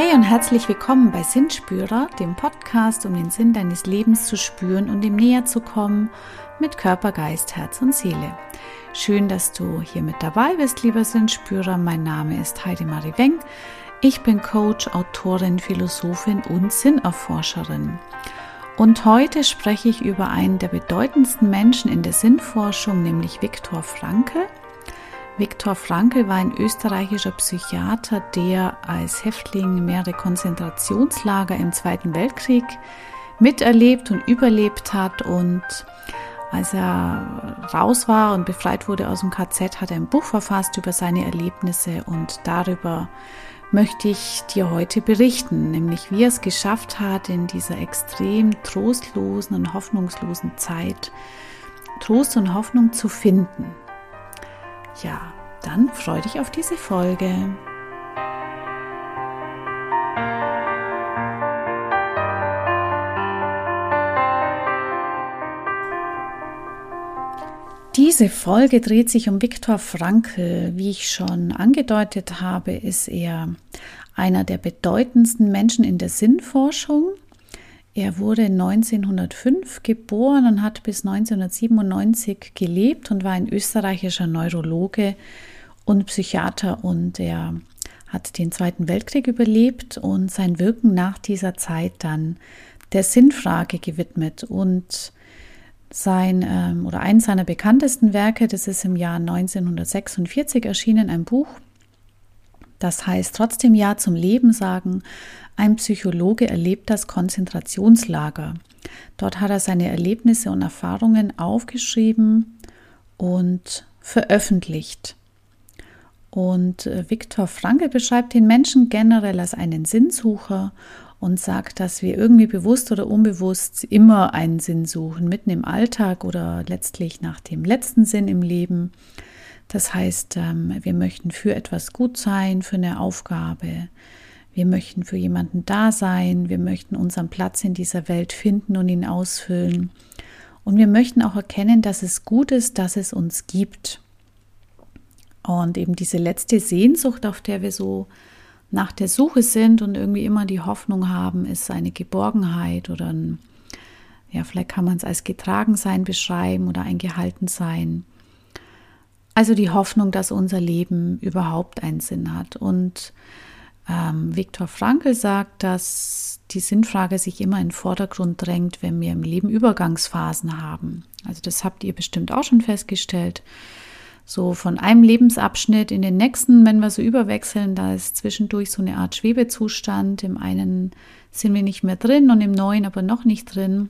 Hey und herzlich willkommen bei Sinnspürer, dem Podcast, um den Sinn deines Lebens zu spüren und ihm näher zu kommen mit Körper, Geist, Herz und Seele. Schön, dass du hier mit dabei bist, lieber Sinnspürer. Mein Name ist Heidemarie Weng. Ich bin Coach, Autorin, Philosophin und Sinnerforscherin. Und heute spreche ich über einen der bedeutendsten Menschen in der Sinnforschung, nämlich Viktor Frankl. Viktor Frankl war ein österreichischer Psychiater, der als Häftling mehrere Konzentrationslager im Zweiten Weltkrieg miterlebt und überlebt hat. Und als er raus war und befreit wurde aus dem KZ, hat er ein Buch verfasst über seine Erlebnisse und darüber möchte ich dir heute berichten, nämlich wie er es geschafft hat, in dieser extrem trostlosen und hoffnungslosen Zeit Trost und Hoffnung zu finden. Ja, dann freu dich auf diese Folge. Diese Folge dreht sich um Viktor Frankl. Wie ich schon angedeutet habe, ist er einer der bedeutendsten Menschen in der Sinnforschung. Er wurde 1905 geboren und hat bis 1997 gelebt und war ein österreichischer Neurologe und Psychiater und er hat den Zweiten Weltkrieg überlebt und sein Wirken nach dieser Zeit dann der Sinnfrage gewidmet. Und sein ähm, oder eines seiner bekanntesten Werke, das ist im Jahr 1946 erschienen, ein Buch, das heißt trotzdem Ja zum Leben sagen, ein Psychologe erlebt das Konzentrationslager. Dort hat er seine Erlebnisse und Erfahrungen aufgeschrieben und veröffentlicht. Und äh, Viktor Frankl beschreibt den Menschen generell als einen Sinnsucher und sagt, dass wir irgendwie bewusst oder unbewusst immer einen Sinn suchen, mitten im Alltag oder letztlich nach dem letzten Sinn im Leben. Das heißt, ähm, wir möchten für etwas gut sein, für eine Aufgabe, wir möchten für jemanden da sein, wir möchten unseren Platz in dieser Welt finden und ihn ausfüllen. Und wir möchten auch erkennen, dass es gut ist, dass es uns gibt. Und eben diese letzte Sehnsucht, auf der wir so nach der Suche sind und irgendwie immer die Hoffnung haben, ist eine Geborgenheit oder ein, ja, vielleicht kann man es als Getragensein beschreiben oder ein Gehaltensein. Also die Hoffnung, dass unser Leben überhaupt einen Sinn hat. Und ähm, Viktor Frankl sagt, dass die Sinnfrage sich immer in den Vordergrund drängt, wenn wir im Leben Übergangsphasen haben. Also das habt ihr bestimmt auch schon festgestellt. So von einem Lebensabschnitt in den nächsten, wenn wir so überwechseln, da ist zwischendurch so eine Art Schwebezustand. Im einen sind wir nicht mehr drin und im neuen aber noch nicht drin.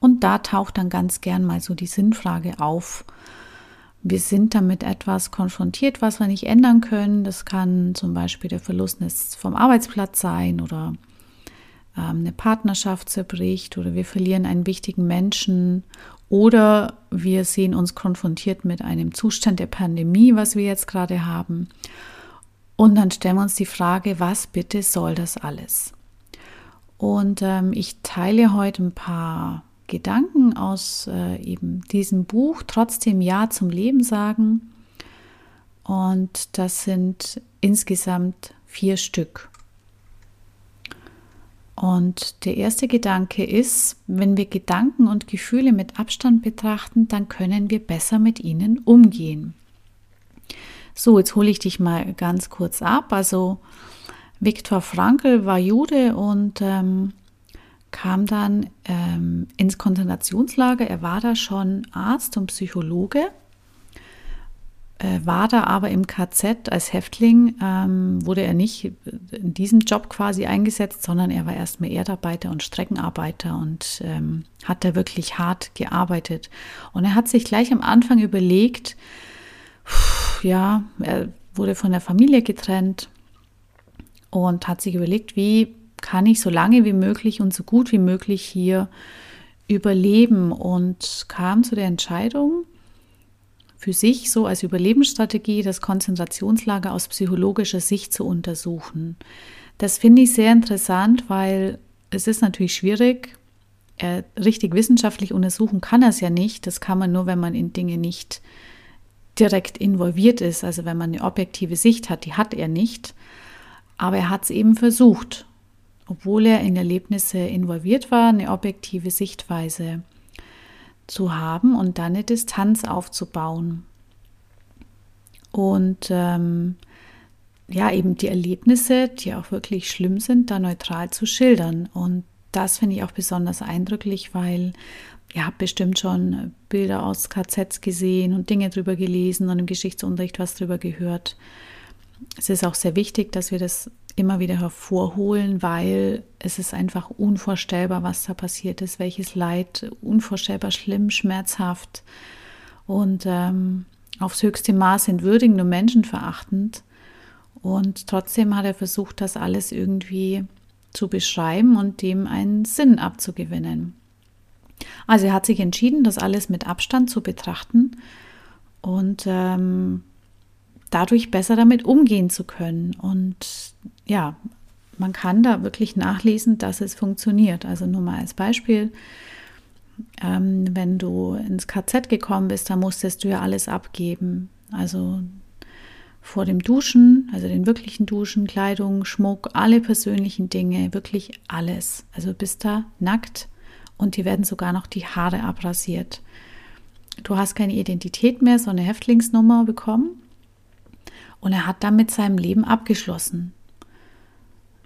Und da taucht dann ganz gern mal so die Sinnfrage auf wir sind damit etwas konfrontiert, was wir nicht ändern können. Das kann zum Beispiel der Verlust vom Arbeitsplatz sein oder ähm, eine Partnerschaft zerbricht oder wir verlieren einen wichtigen Menschen oder wir sehen uns konfrontiert mit einem Zustand der Pandemie, was wir jetzt gerade haben. Und dann stellen wir uns die Frage, was bitte soll das alles? Und ähm, ich teile heute ein paar Gedanken aus äh, eben diesem Buch trotzdem Ja zum Leben sagen. Und das sind insgesamt vier Stück. Und der erste Gedanke ist, wenn wir Gedanken und Gefühle mit Abstand betrachten, dann können wir besser mit ihnen umgehen. So, jetzt hole ich dich mal ganz kurz ab. Also Viktor Frankl war Jude und ähm, kam dann ähm, ins Konzentrationslager. Er war da schon Arzt und Psychologe, äh, war da aber im KZ als Häftling, ähm, wurde er nicht in diesem Job quasi eingesetzt, sondern er war erstmal Erdarbeiter und Streckenarbeiter und ähm, hat da wirklich hart gearbeitet. Und er hat sich gleich am Anfang überlegt, ja, er wurde von der Familie getrennt und hat sich überlegt, wie kann ich so lange wie möglich und so gut wie möglich hier überleben und kam zu der Entscheidung, für sich so als Überlebensstrategie das Konzentrationslager aus psychologischer Sicht zu untersuchen. Das finde ich sehr interessant, weil es ist natürlich schwierig, äh, richtig wissenschaftlich untersuchen kann er es ja nicht. Das kann man nur, wenn man in Dinge nicht direkt involviert ist, also wenn man eine objektive Sicht hat, die hat er nicht. Aber er hat es eben versucht, obwohl er in Erlebnisse involviert war, eine objektive Sichtweise zu haben und dann eine Distanz aufzubauen. Und ähm, ja, eben die Erlebnisse, die auch wirklich schlimm sind, da neutral zu schildern. Und das finde ich auch besonders eindrücklich, weil ihr habt bestimmt schon Bilder aus KZs gesehen und Dinge drüber gelesen und im Geschichtsunterricht was drüber gehört. Es ist auch sehr wichtig, dass wir das immer wieder hervorholen, weil es ist einfach unvorstellbar, was da passiert ist, welches Leid, unvorstellbar schlimm, schmerzhaft und ähm, aufs höchste Maß entwürdigend und menschenverachtend. Und trotzdem hat er versucht, das alles irgendwie zu beschreiben und dem einen Sinn abzugewinnen. Also er hat sich entschieden, das alles mit Abstand zu betrachten und ähm, dadurch besser damit umgehen zu können. Und ja, man kann da wirklich nachlesen, dass es funktioniert. Also nur mal als Beispiel, ähm, wenn du ins KZ gekommen bist, da musstest du ja alles abgeben. Also vor dem Duschen, also den wirklichen Duschen, Kleidung, Schmuck, alle persönlichen Dinge, wirklich alles. Also bist da nackt und dir werden sogar noch die Haare abrasiert. Du hast keine Identität mehr, so eine Häftlingsnummer bekommen. Und er hat damit seinem Leben abgeschlossen.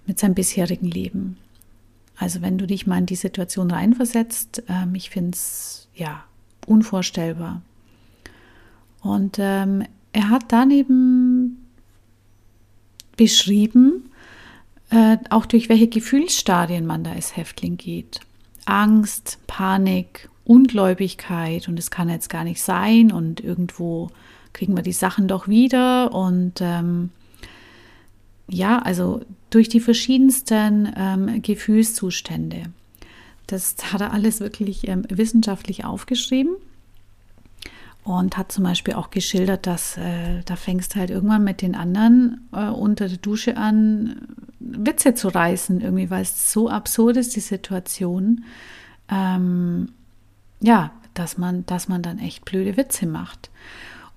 Mit seinem bisherigen Leben. Also wenn du dich mal in die Situation reinversetzt, ähm, ich finde es ja unvorstellbar. Und ähm, er hat daneben beschrieben, äh, auch durch welche Gefühlsstadien man da als Häftling geht. Angst, Panik, Ungläubigkeit und es kann jetzt gar nicht sein und irgendwo kriegen wir die Sachen doch wieder und ähm, ja, also durch die verschiedensten ähm, Gefühlszustände. Das hat er alles wirklich ähm, wissenschaftlich aufgeschrieben und hat zum Beispiel auch geschildert, dass äh, da fängst halt irgendwann mit den anderen äh, unter der Dusche an, Witze zu reißen, irgendwie, weil es so absurd ist, die Situation. Ähm, ja, dass man, dass man dann echt blöde Witze macht.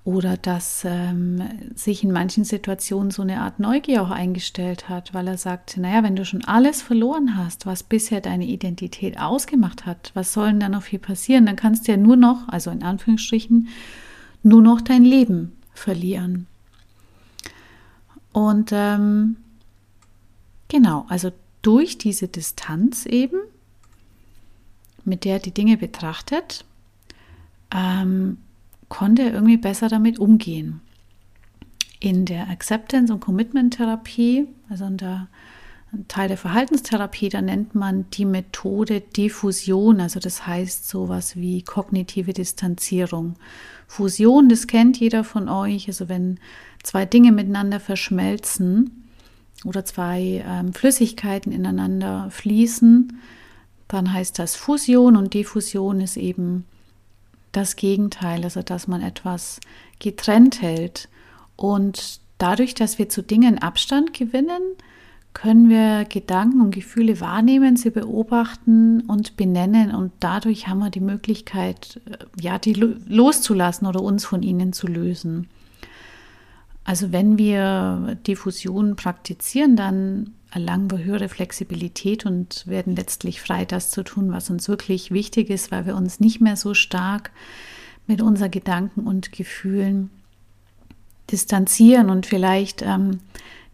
Oder dass ähm, sich in manchen Situationen so eine Art Neugier auch eingestellt hat, weil er sagt, naja, wenn du schon alles verloren hast, was bisher deine Identität ausgemacht hat, was soll denn da noch viel passieren? Dann kannst du ja nur noch, also in Anführungsstrichen, nur noch dein Leben verlieren. Und ähm, genau, also durch diese Distanz eben, mit der er die Dinge betrachtet, ähm, konnte er irgendwie besser damit umgehen. In der Acceptance- und Commitment-Therapie, also in der Teil der Verhaltenstherapie, da nennt man die Methode Diffusion, also das heißt sowas wie kognitive Distanzierung. Fusion, das kennt jeder von euch, also wenn zwei Dinge miteinander verschmelzen oder zwei ähm, Flüssigkeiten ineinander fließen, dann heißt das Fusion und Diffusion ist eben das Gegenteil, also dass man etwas getrennt hält. Und dadurch, dass wir zu Dingen Abstand gewinnen, können wir Gedanken und Gefühle wahrnehmen, sie beobachten und benennen und dadurch haben wir die Möglichkeit, äh, ja, die loszulassen oder uns von ihnen zu lösen. Also wenn wir Diffusion praktizieren, dann erlangen wir höhere Flexibilität und werden letztlich frei, das zu tun, was uns wirklich wichtig ist, weil wir uns nicht mehr so stark mit unseren Gedanken und Gefühlen distanzieren. Und vielleicht ähm,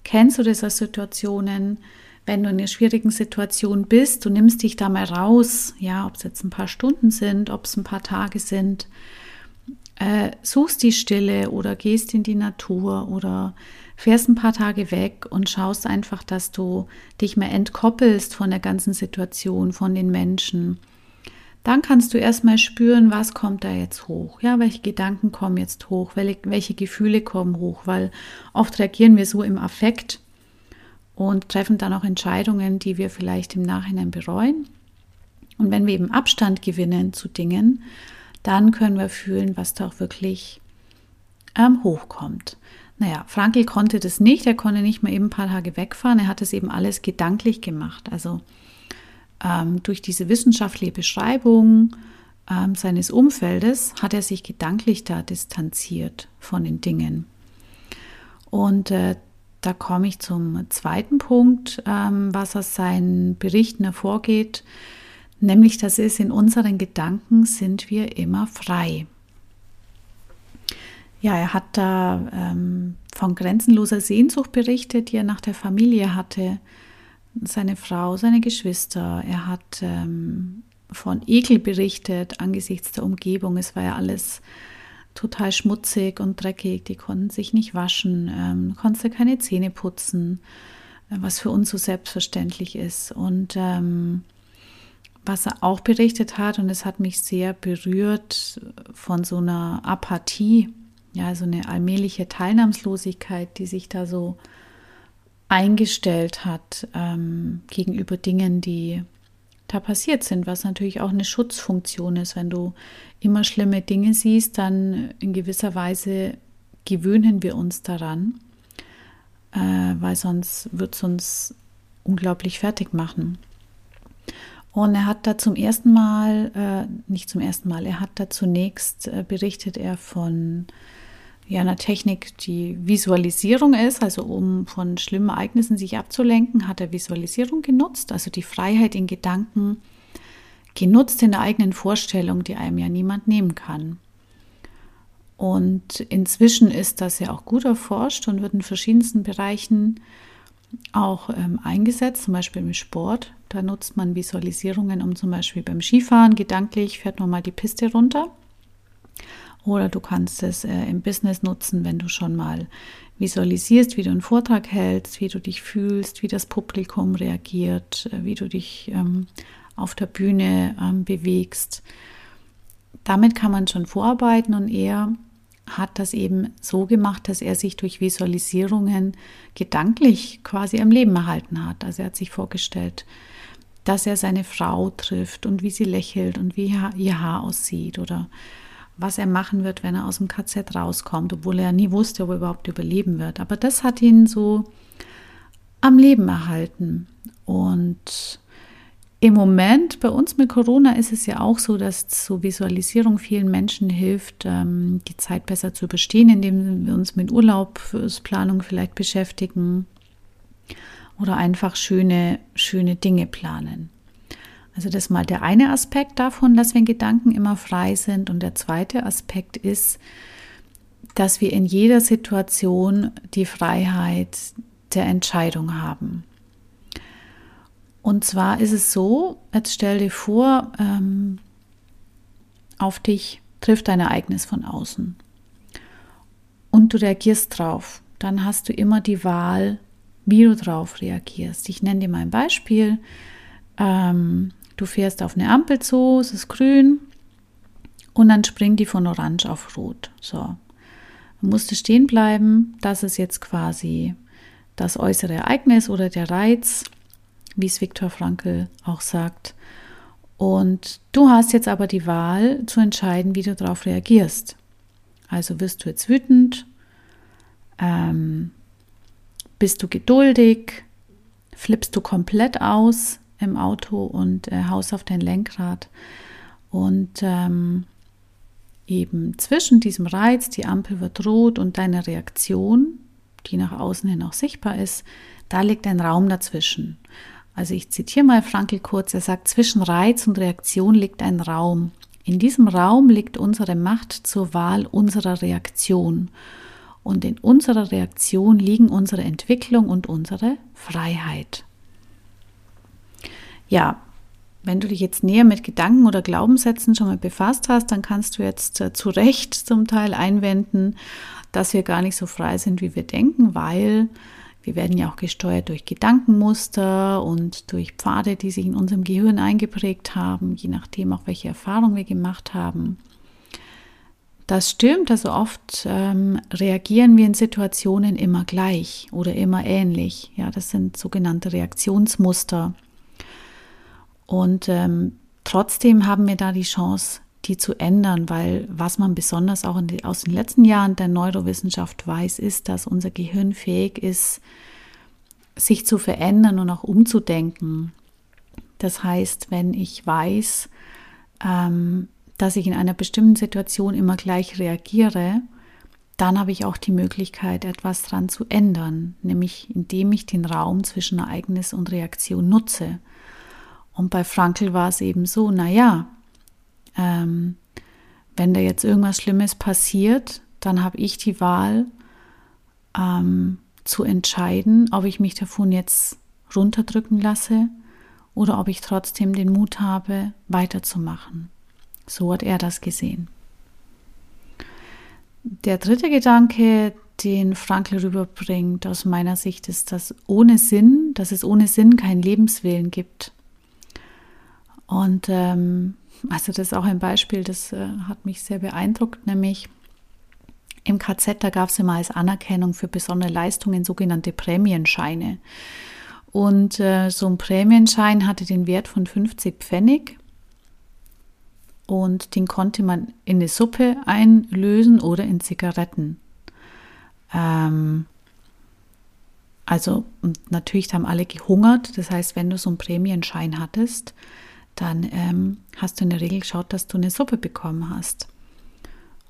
kennst du das aus Situationen, wenn du in einer schwierigen Situation bist, du nimmst dich da mal raus, ja, ob es jetzt ein paar Stunden sind, ob es ein paar Tage sind, äh, suchst die Stille oder gehst in die Natur oder fährst ein paar Tage weg und schaust einfach, dass du dich mehr entkoppelst von der ganzen Situation, von den Menschen. Dann kannst du erstmal spüren, was kommt da jetzt hoch. Ja, welche Gedanken kommen jetzt hoch, welche, welche Gefühle kommen hoch, weil oft reagieren wir so im Affekt und treffen dann auch Entscheidungen, die wir vielleicht im Nachhinein bereuen. Und wenn wir eben Abstand gewinnen zu Dingen, dann können wir fühlen, was da auch wirklich ähm, hochkommt. Naja, Frankl konnte das nicht, er konnte nicht mal eben ein paar Tage wegfahren, er hat es eben alles gedanklich gemacht. Also ähm, durch diese wissenschaftliche Beschreibung ähm, seines Umfeldes hat er sich gedanklich da distanziert von den Dingen. Und äh, da komme ich zum zweiten Punkt, ähm, was aus seinen Berichten hervorgeht, nämlich das ist, in unseren Gedanken sind wir immer frei. Ja, er hat da ähm, von grenzenloser Sehnsucht berichtet, die er nach der Familie hatte, seine Frau, seine Geschwister. Er hat ähm, von Ekel berichtet angesichts der Umgebung. Es war ja alles total schmutzig und dreckig. Die konnten sich nicht waschen, ähm, konnte keine Zähne putzen, was für uns so selbstverständlich ist. Und ähm, was er auch berichtet hat, und es hat mich sehr berührt, von so einer Apathie, ja, so eine allmähliche Teilnahmslosigkeit, die sich da so eingestellt hat ähm, gegenüber Dingen, die da passiert sind, was natürlich auch eine Schutzfunktion ist. Wenn du immer schlimme Dinge siehst, dann in gewisser Weise gewöhnen wir uns daran, äh, weil sonst wird es uns unglaublich fertig machen. Und er hat da zum ersten Mal, äh, nicht zum ersten Mal, er hat da zunächst äh, berichtet er von ja, einer Technik, die Visualisierung ist, also um von schlimmen Ereignissen sich abzulenken, hat er Visualisierung genutzt, also die Freiheit in Gedanken genutzt in der eigenen Vorstellung, die einem ja niemand nehmen kann. Und inzwischen ist das ja auch gut erforscht und wird in verschiedensten Bereichen auch ähm, eingesetzt, zum Beispiel im Sport. Da nutzt man Visualisierungen, um zum Beispiel beim Skifahren gedanklich fährt man mal die Piste runter oder du kannst es äh, im Business nutzen, wenn du schon mal visualisierst, wie du einen Vortrag hältst, wie du dich fühlst, wie das Publikum reagiert, äh, wie du dich ähm, auf der Bühne ähm, bewegst. Damit kann man schon vorarbeiten und er hat das eben so gemacht, dass er sich durch Visualisierungen gedanklich quasi am Leben erhalten hat. Also er hat sich vorgestellt, dass er seine Frau trifft und wie sie lächelt und wie ihr Haar aussieht oder was er machen wird, wenn er aus dem KZ rauskommt, obwohl er nie wusste, ob er überhaupt überleben wird. Aber das hat ihn so am Leben erhalten. Und im Moment bei uns mit Corona ist es ja auch so, dass so Visualisierung vielen Menschen hilft, ähm, die Zeit besser zu überstehen, indem wir uns mit Urlaubsplanung vielleicht beschäftigen oder einfach schöne, schöne Dinge planen. Also das ist mal der eine Aspekt davon, dass wir in Gedanken immer frei sind. Und der zweite Aspekt ist, dass wir in jeder Situation die Freiheit der Entscheidung haben. Und zwar ist es so, jetzt stell dir vor, ähm, auf dich trifft ein Ereignis von außen und du reagierst drauf. Dann hast du immer die Wahl, wie du drauf reagierst. Ich nenne dir mal ein Beispiel. Ähm, Du fährst auf eine Ampel zu, es ist grün und dann springt die von orange auf rot. So. Du musst stehen bleiben. Das ist jetzt quasi das äußere Ereignis oder der Reiz, wie es Viktor Frankl auch sagt. Und du hast jetzt aber die Wahl zu entscheiden, wie du darauf reagierst. Also wirst du jetzt wütend, ähm, bist du geduldig, flippst du komplett aus, im Auto und äh, haust auf dein Lenkrad. Und ähm, eben zwischen diesem Reiz, die Ampel wird rot und deiner Reaktion, die nach außen hin auch sichtbar ist, da liegt ein Raum dazwischen. Also ich zitiere mal Frankl kurz, er sagt, zwischen Reiz und Reaktion liegt ein Raum. In diesem Raum liegt unsere Macht zur Wahl unserer Reaktion. Und in unserer Reaktion liegen unsere Entwicklung und unsere Freiheit ja, wenn du dich jetzt näher mit Gedanken oder Glaubenssätzen schon mal befasst hast, dann kannst du jetzt äh, zu Recht zum Teil einwenden, dass wir gar nicht so frei sind, wie wir denken, weil wir werden ja auch gesteuert durch Gedankenmuster und durch Pfade, die sich in unserem Gehirn eingeprägt haben, je nachdem auch welche Erfahrungen wir gemacht haben. Das stimmt, also oft ähm, reagieren wir in Situationen immer gleich oder immer ähnlich. Ja, das sind sogenannte Reaktionsmuster. Und ähm, trotzdem haben wir da die Chance, die zu ändern, weil was man besonders auch die, aus den letzten Jahren der Neurowissenschaft weiß, ist, dass unser Gehirn fähig ist, sich zu verändern und auch umzudenken. Das heißt, wenn ich weiß, ähm, dass ich in einer bestimmten Situation immer gleich reagiere, dann habe ich auch die Möglichkeit, etwas dran zu ändern, nämlich indem ich den Raum zwischen Ereignis und Reaktion nutze. Und bei Frankl war es eben so, naja, ähm, wenn da jetzt irgendwas Schlimmes passiert, dann habe ich die Wahl ähm, zu entscheiden, ob ich mich davon jetzt runterdrücken lasse oder ob ich trotzdem den Mut habe, weiterzumachen. So hat er das gesehen. Der dritte Gedanke, den Frankl rüberbringt, aus meiner Sicht, ist, dass ohne Sinn, dass es ohne Sinn keinen Lebenswillen gibt. Und ähm, also das ist auch ein Beispiel, das äh, hat mich sehr beeindruckt, nämlich im KZ, da gab es immer als Anerkennung für besondere Leistungen sogenannte Prämienscheine. Und äh, so ein Prämienschein hatte den Wert von 50 Pfennig und den konnte man in eine Suppe einlösen oder in Zigaretten. Ähm, also natürlich haben alle gehungert. Das heißt, wenn du so einen Prämienschein hattest, dann ähm, hast du in der Regel geschaut, dass du eine Suppe bekommen hast.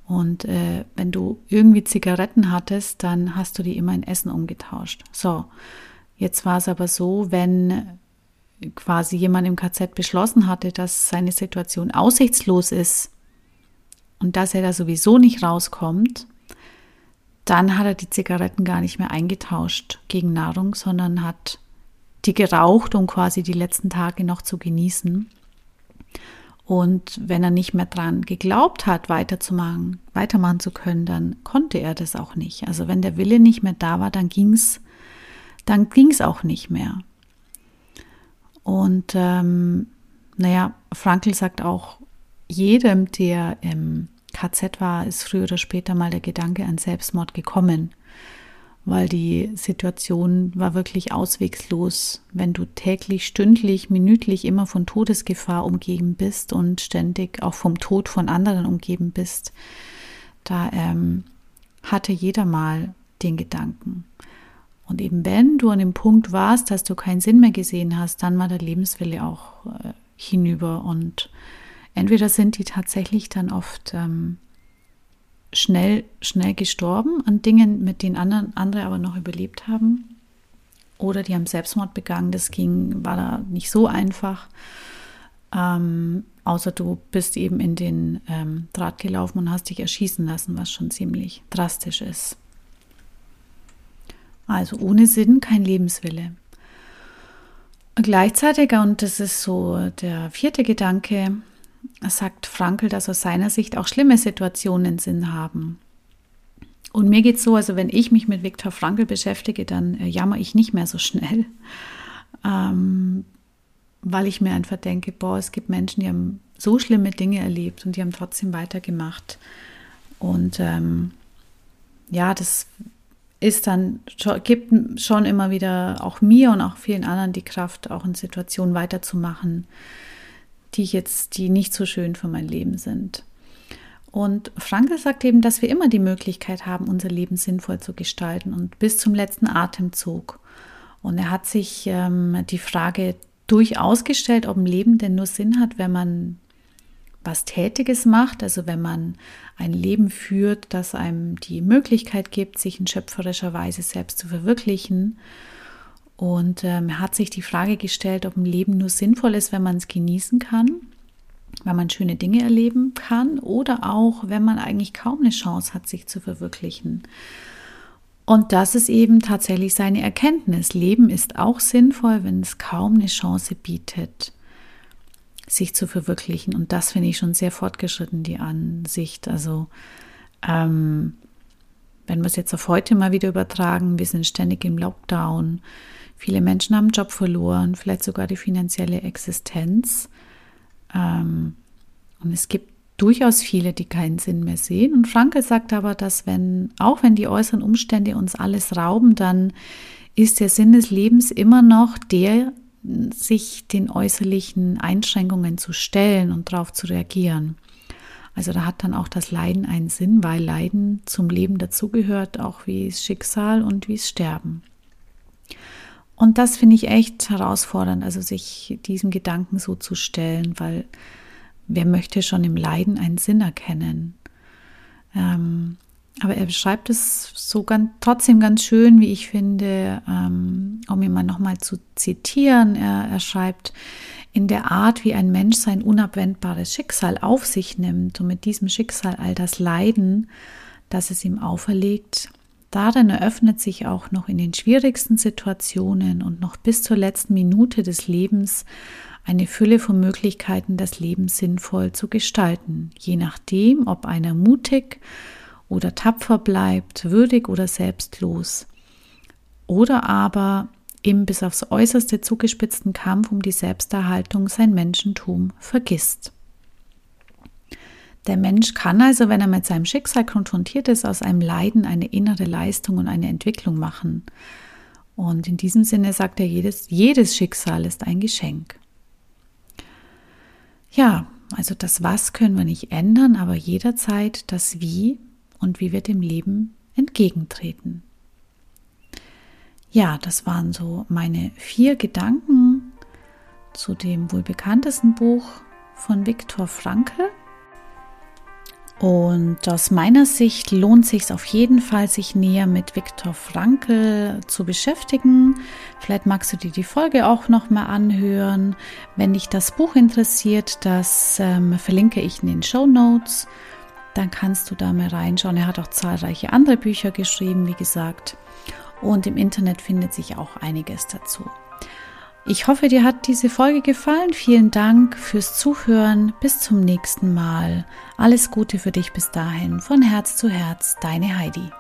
Und äh, wenn du irgendwie Zigaretten hattest, dann hast du die immer in Essen umgetauscht. So, jetzt war es aber so, wenn quasi jemand im KZ beschlossen hatte, dass seine Situation aussichtslos ist und dass er da sowieso nicht rauskommt, dann hat er die Zigaretten gar nicht mehr eingetauscht gegen Nahrung, sondern hat die geraucht, um quasi die letzten Tage noch zu genießen. Und wenn er nicht mehr dran geglaubt hat, weiterzumachen, weitermachen zu können, dann konnte er das auch nicht. Also wenn der Wille nicht mehr da war, dann ging's, dann ging's auch nicht mehr. Und ähm, naja, Frankl sagt auch, jedem, der im KZ war, ist früher oder später mal der Gedanke an Selbstmord gekommen, weil die Situation war wirklich auswegslos, wenn du täglich, stündlich, minütlich immer von Todesgefahr umgeben bist und ständig auch vom Tod von anderen umgeben bist. Da ähm, hatte jeder mal den Gedanken. Und eben wenn du an dem Punkt warst, dass du keinen Sinn mehr gesehen hast, dann war der Lebenswille auch äh, hinüber. Und entweder sind die tatsächlich dann oft ähm, schnell, schnell gestorben an Dingen, mit denen anderen, andere aber noch überlebt haben. Oder die haben Selbstmord begangen. Das ging, war da nicht so einfach. Ähm, außer du bist eben in den ähm, Draht gelaufen und hast dich erschießen lassen, was schon ziemlich drastisch ist. Also ohne Sinn kein Lebenswille. Gleichzeitig, und das ist so der vierte Gedanke, sagt Frankel, dass aus seiner Sicht auch schlimme Situationen Sinn haben. Und mir geht es so, also wenn ich mich mit Viktor Frankl beschäftige, dann äh, jammer ich nicht mehr so schnell, ähm, weil ich mir einfach denke, boah, es gibt Menschen, die haben so schlimme Dinge erlebt und die haben trotzdem weitergemacht. Und ähm, ja, das ist dann, gibt schon immer wieder auch mir und auch vielen anderen die Kraft, auch in Situationen weiterzumachen, die jetzt, die nicht so schön für mein Leben sind. Und Franke sagt eben, dass wir immer die Möglichkeit haben, unser Leben sinnvoll zu gestalten und bis zum letzten Atemzug. Und er hat sich ähm, die Frage durchaus gestellt, ob ein Leben denn nur Sinn hat, wenn man was Tätiges macht, also wenn man ein Leben führt, das einem die Möglichkeit gibt, sich in schöpferischer Weise selbst zu verwirklichen. Und ähm, er hat sich die Frage gestellt, ob ein Leben nur sinnvoll ist, wenn man es genießen kann, wenn man schöne Dinge erleben kann oder auch, wenn man eigentlich kaum eine Chance hat, sich zu verwirklichen. Und das ist eben tatsächlich seine Erkenntnis. Leben ist auch sinnvoll, wenn es kaum eine Chance bietet sich zu verwirklichen. Und das finde ich schon sehr fortgeschritten, die Ansicht. Also ähm, wenn wir es jetzt auf heute mal wieder übertragen, wir sind ständig im Lockdown, viele Menschen haben Job verloren, vielleicht sogar die finanzielle Existenz. Ähm, und es gibt durchaus viele, die keinen Sinn mehr sehen. Und Franke sagt aber, dass wenn, auch wenn die äußeren Umstände uns alles rauben, dann ist der Sinn des Lebens immer noch der, sich den äußerlichen Einschränkungen zu stellen und darauf zu reagieren. Also da hat dann auch das Leiden einen Sinn, weil Leiden zum Leben dazugehört, auch wie Schicksal und wie Sterben. Und das finde ich echt herausfordernd, also sich diesem Gedanken so zu stellen, weil wer möchte schon im Leiden einen Sinn erkennen? Ähm, aber er beschreibt es so ganz, trotzdem ganz schön, wie ich finde, ähm, um ihn mal nochmal zu zitieren. Er, er schreibt, in der Art, wie ein Mensch sein unabwendbares Schicksal auf sich nimmt und mit diesem Schicksal all das Leiden, das es ihm auferlegt, darin eröffnet sich auch noch in den schwierigsten Situationen und noch bis zur letzten Minute des Lebens eine Fülle von Möglichkeiten, das Leben sinnvoll zu gestalten, je nachdem, ob einer mutig oder tapfer bleibt, würdig oder selbstlos, oder aber im bis aufs äußerste zugespitzten Kampf um die Selbsterhaltung sein Menschentum vergisst. Der Mensch kann also, wenn er mit seinem Schicksal konfrontiert ist, aus einem Leiden eine innere Leistung und eine Entwicklung machen. Und in diesem Sinne sagt er, jedes, jedes Schicksal ist ein Geschenk. Ja, also das Was können wir nicht ändern, aber jederzeit das Wie und wie wir dem Leben entgegentreten. Ja, das waren so meine vier Gedanken zu dem wohl bekanntesten Buch von Viktor Frankl. Und aus meiner Sicht lohnt sich auf jeden Fall, sich näher mit Viktor Frankl zu beschäftigen. Vielleicht magst du dir die Folge auch noch mal anhören. Wenn dich das Buch interessiert, das ähm, verlinke ich in den Show Notes. Dann kannst du da mal reinschauen. Er hat auch zahlreiche andere Bücher geschrieben, wie gesagt. Und im Internet findet sich auch einiges dazu. Ich hoffe, dir hat diese Folge gefallen. Vielen Dank fürs Zuhören. Bis zum nächsten Mal. Alles Gute für dich bis dahin. Von Herz zu Herz, deine Heidi.